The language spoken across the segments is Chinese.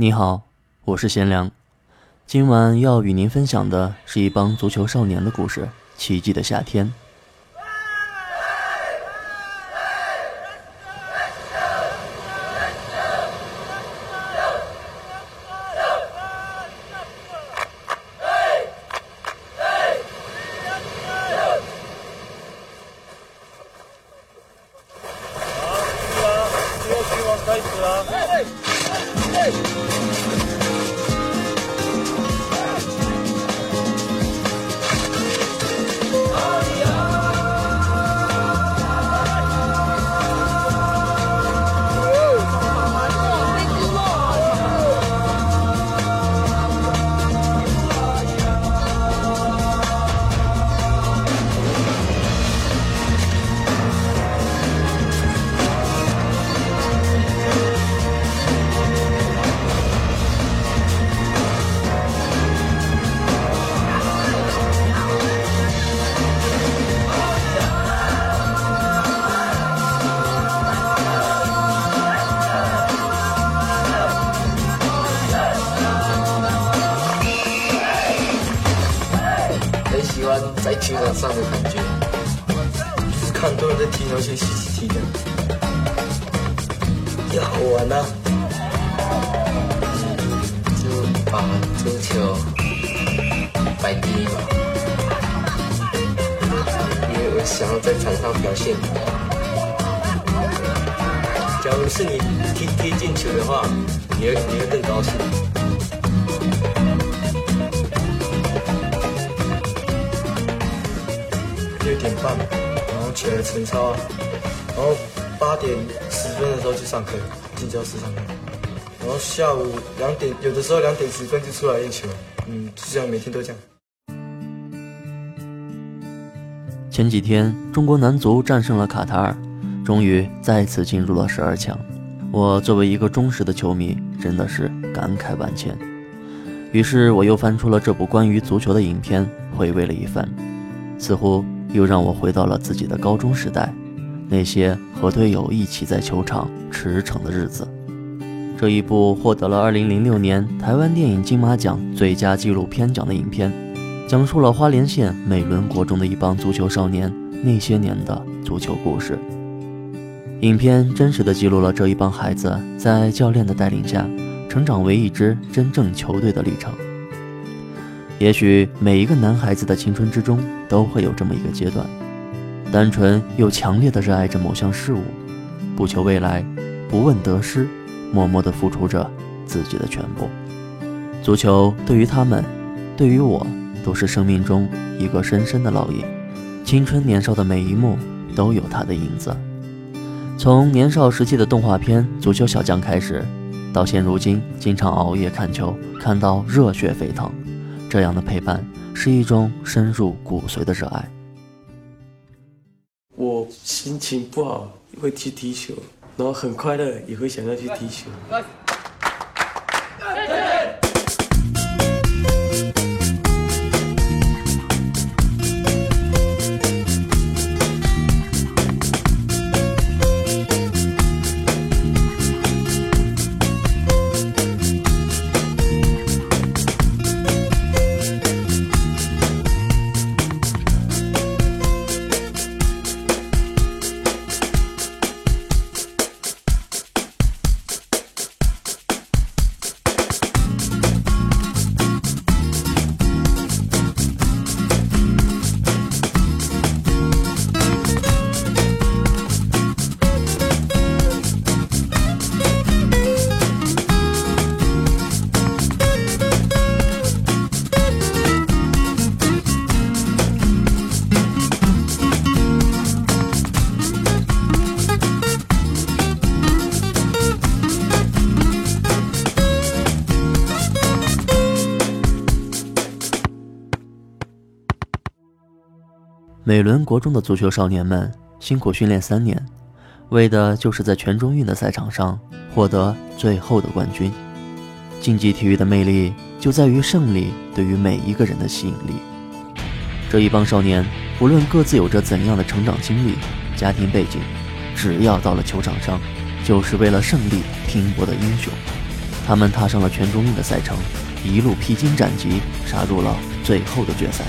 你好，我是贤良。今晚要与您分享的是一帮足球少年的故事，《奇迹的夏天》。在球场上的感觉，就是看多人在踢，而且一起踢的，也好玩呐。就把足球摆第一嘛，因为我想要在场上表现。假如是你踢踢进球的话，你会你会更高兴。六点半，然后起来晨操，然后八点十分的时候去上课，进教室上课，然后下午两点，有的时候两点十分就出来练球，嗯，就这样每天都这样。前几天，中国男足战胜了卡塔尔，终于再次进入了十二强。我作为一个忠实的球迷，真的是感慨万千。于是我又翻出了这部关于足球的影片，回味了一番，似乎。又让我回到了自己的高中时代，那些和队友一起在球场驰骋的日子。这一部获得了2006年台湾电影金马奖最佳纪录片奖的影片，讲述了花莲县美伦国中的一帮足球少年那些年的足球故事。影片真实的记录了这一帮孩子在教练的带领下，成长为一支真正球队的历程。也许每一个男孩子的青春之中都会有这么一个阶段，单纯又强烈的热爱着某项事物，不求未来，不问得失，默默地付出着自己的全部。足球对于他们，对于我，都是生命中一个深深的烙印。青春年少的每一幕都有它的影子。从年少时期的动画片《足球小将》开始，到现如今经常熬夜看球，看到热血沸腾。这样的陪伴是一种深入骨髓的热爱。我心情不好会去踢球，然后很快乐也会想要去踢球。美伦国中的足球少年们辛苦训练三年，为的就是在全中运的赛场上获得最后的冠军。竞技体育的魅力就在于胜利对于每一个人的吸引力。这一帮少年，不论各自有着怎样的成长经历、家庭背景，只要到了球场上，就是为了胜利拼搏的英雄。他们踏上了全中运的赛程，一路披荆斩棘，杀入了最后的决赛。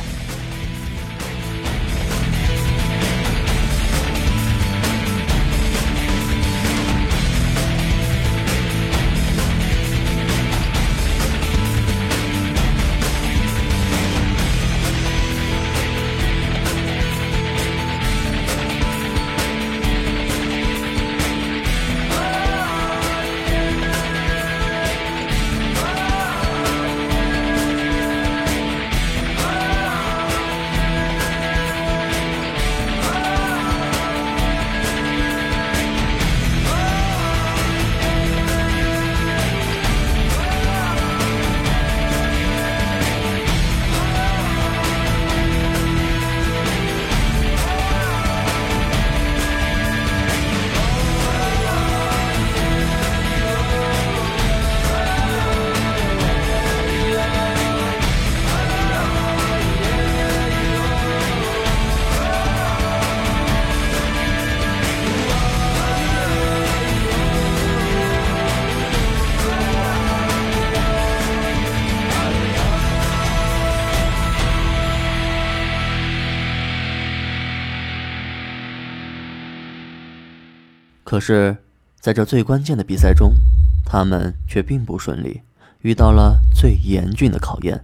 可是，在这最关键的比赛中，他们却并不顺利，遇到了最严峻的考验。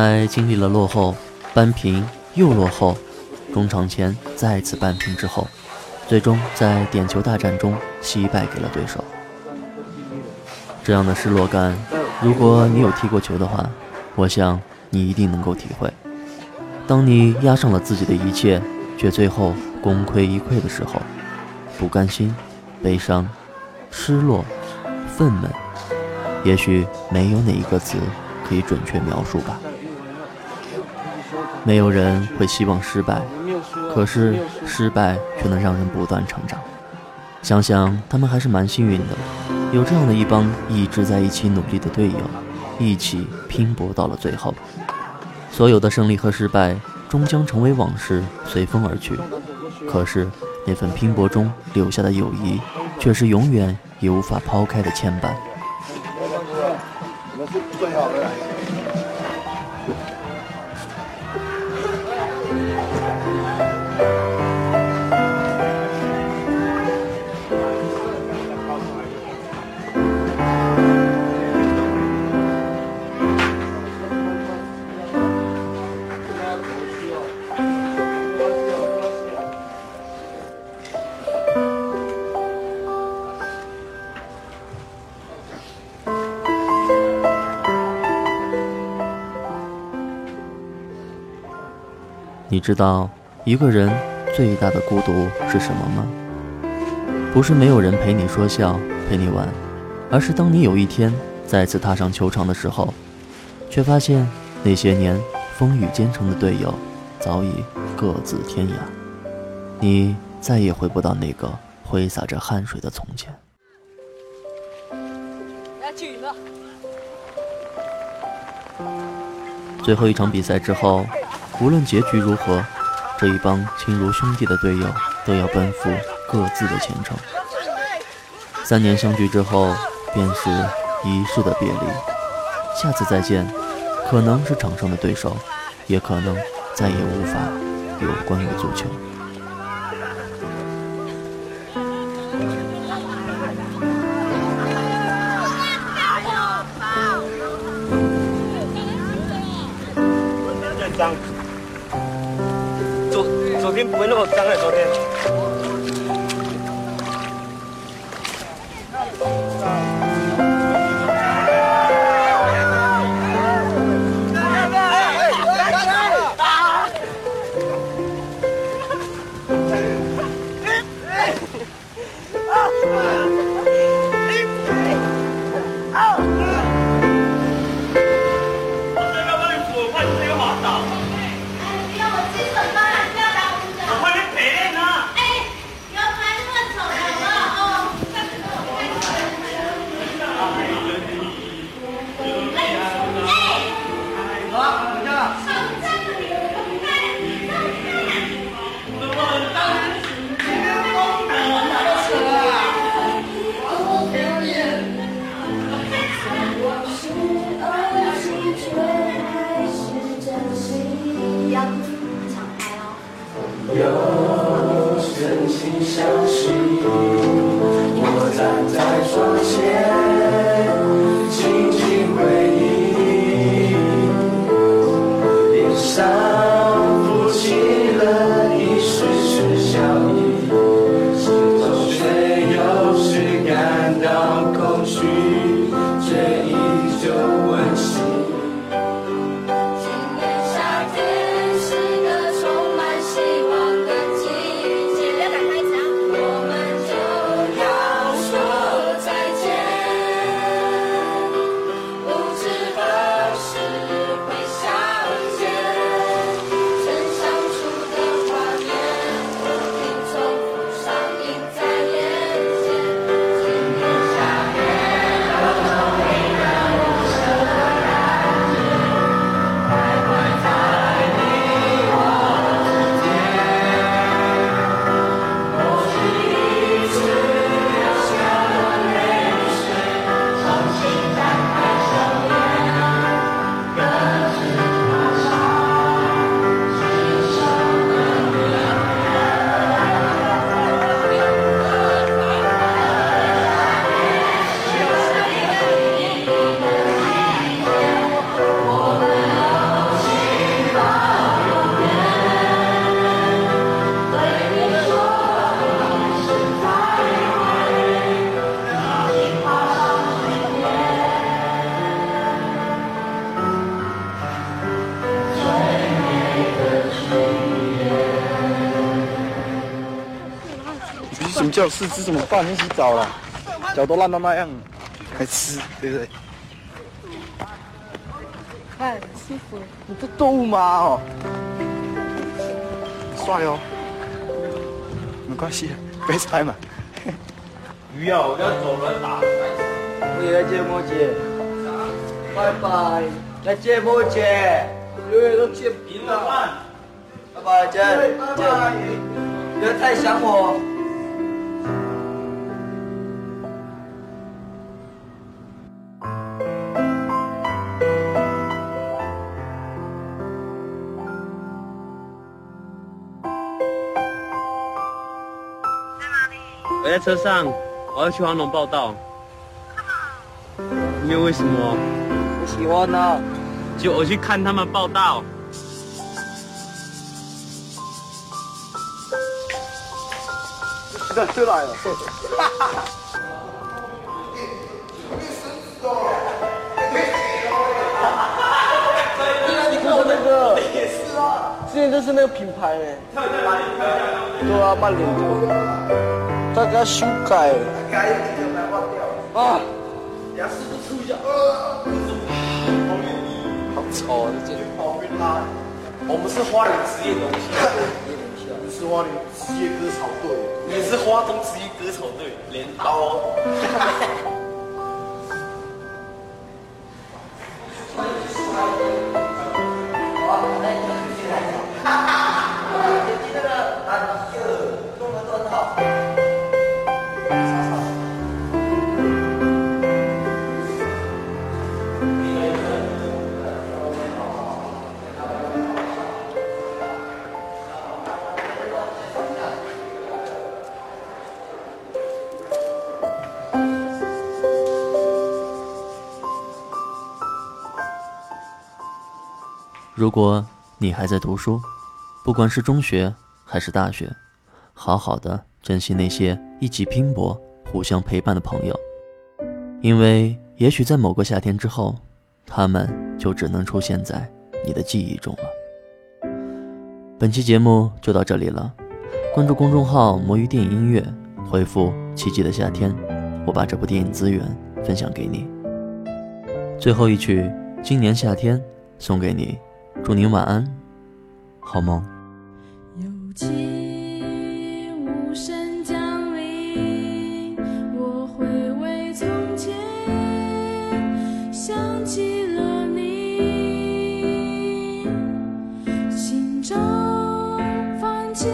在经历了落后、扳平又落后、中场前再次扳平之后，最终在点球大战中惜败给了对手。这样的失落感，如果你有踢过球的话，我想你一定能够体会。当你压上了自己的一切，却最后功亏一篑的时候，不甘心、悲伤、失落、愤懑，也许没有哪一个词可以准确描述吧。没有人会希望失败，可是失败却能让人不断成长。想想他们还是蛮幸运的，有这样的一帮一直在一起努力的队友，一起拼搏到了最后。所有的胜利和失败终将成为往事，随风而去。可是那份拼搏中留下的友谊，却是永远也无法抛开的牵绊。你知道一个人最大的孤独是什么吗？不是没有人陪你说笑、陪你玩，而是当你有一天再次踏上球场的时候，却发现那些年风雨兼程的队友早已各自天涯，你再也回不到那个挥洒着汗水的从前。最后一场比赛之后。无论结局如何，这一帮亲如兄弟的队友都要奔赴各自的前程。三年相聚之后，便是一世的别离。下次再见，可能是场上的对手，也可能再也无法有关于足球。天不会那么脏的，昨天。寻需要。觉四肢怎么办？你洗澡了，脚都烂到那样，还吃，对不对？看，舒服。你不逗吗？哦，帅哦，没关系，别猜嘛。鱼啊，我要走了打。我也来接摩姐，拜拜，来接摩姐，六月都见平了，拜拜，姐，姐，不要太想我。我在车上，我要去黄龙报道。因为为什么？我喜欢呢。就我去看他们报道。这出来了。你看我那个，之前就是那个品牌嘞。对啊，曼联的。他给他修改。啊！两师傅出一下。啊好丑啊！这件。我们是花莲职业龙你是花莲职业割草队。你是花东职业割草队，镰刀。如果你还在读书，不管是中学还是大学，好好的珍惜那些一起拼搏、互相陪伴的朋友，因为也许在某个夏天之后，他们就只能出现在你的记忆中了。本期节目就到这里了，关注公众号“魔芋电影音乐”，回复“奇迹的夏天”，我把这部电影资源分享给你。最后一曲《今年夏天》送给你。祝您晚安，好梦。有情无声降临，我回味从前，想起了你，心中泛起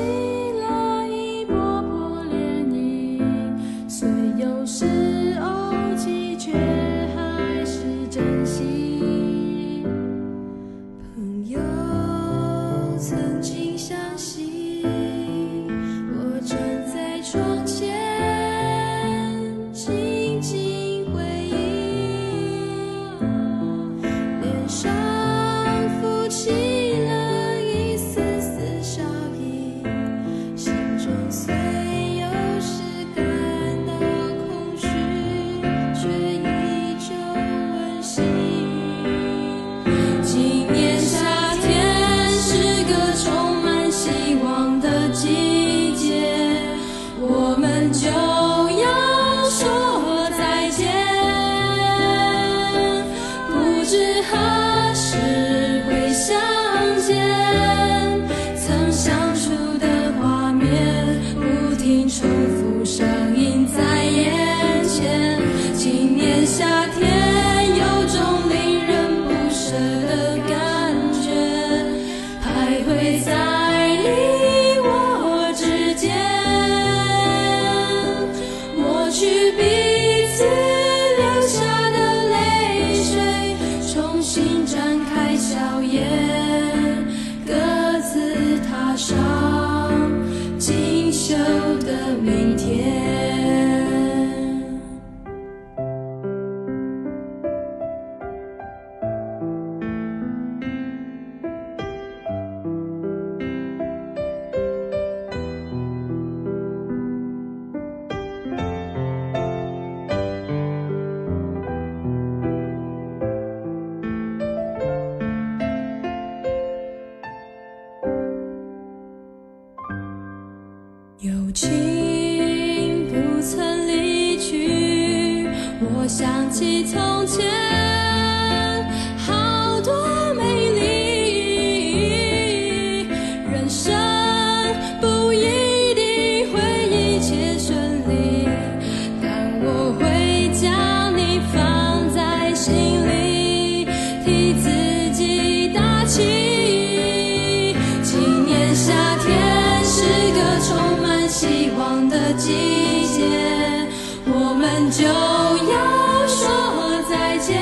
就要说再见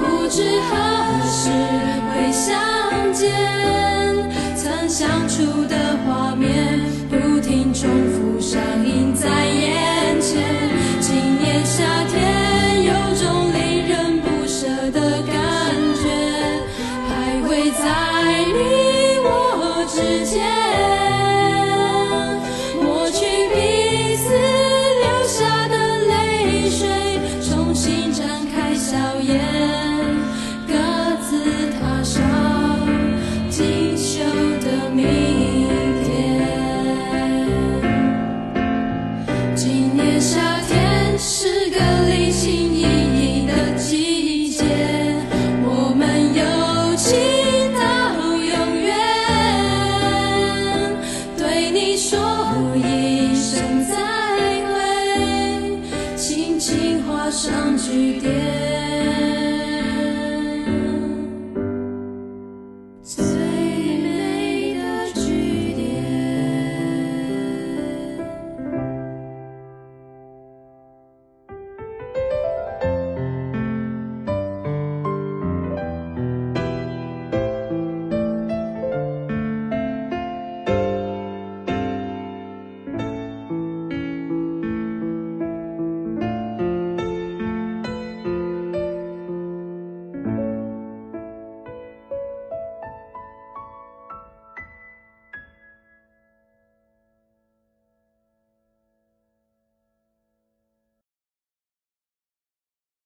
不知何时会相见曾相处的画面不停重复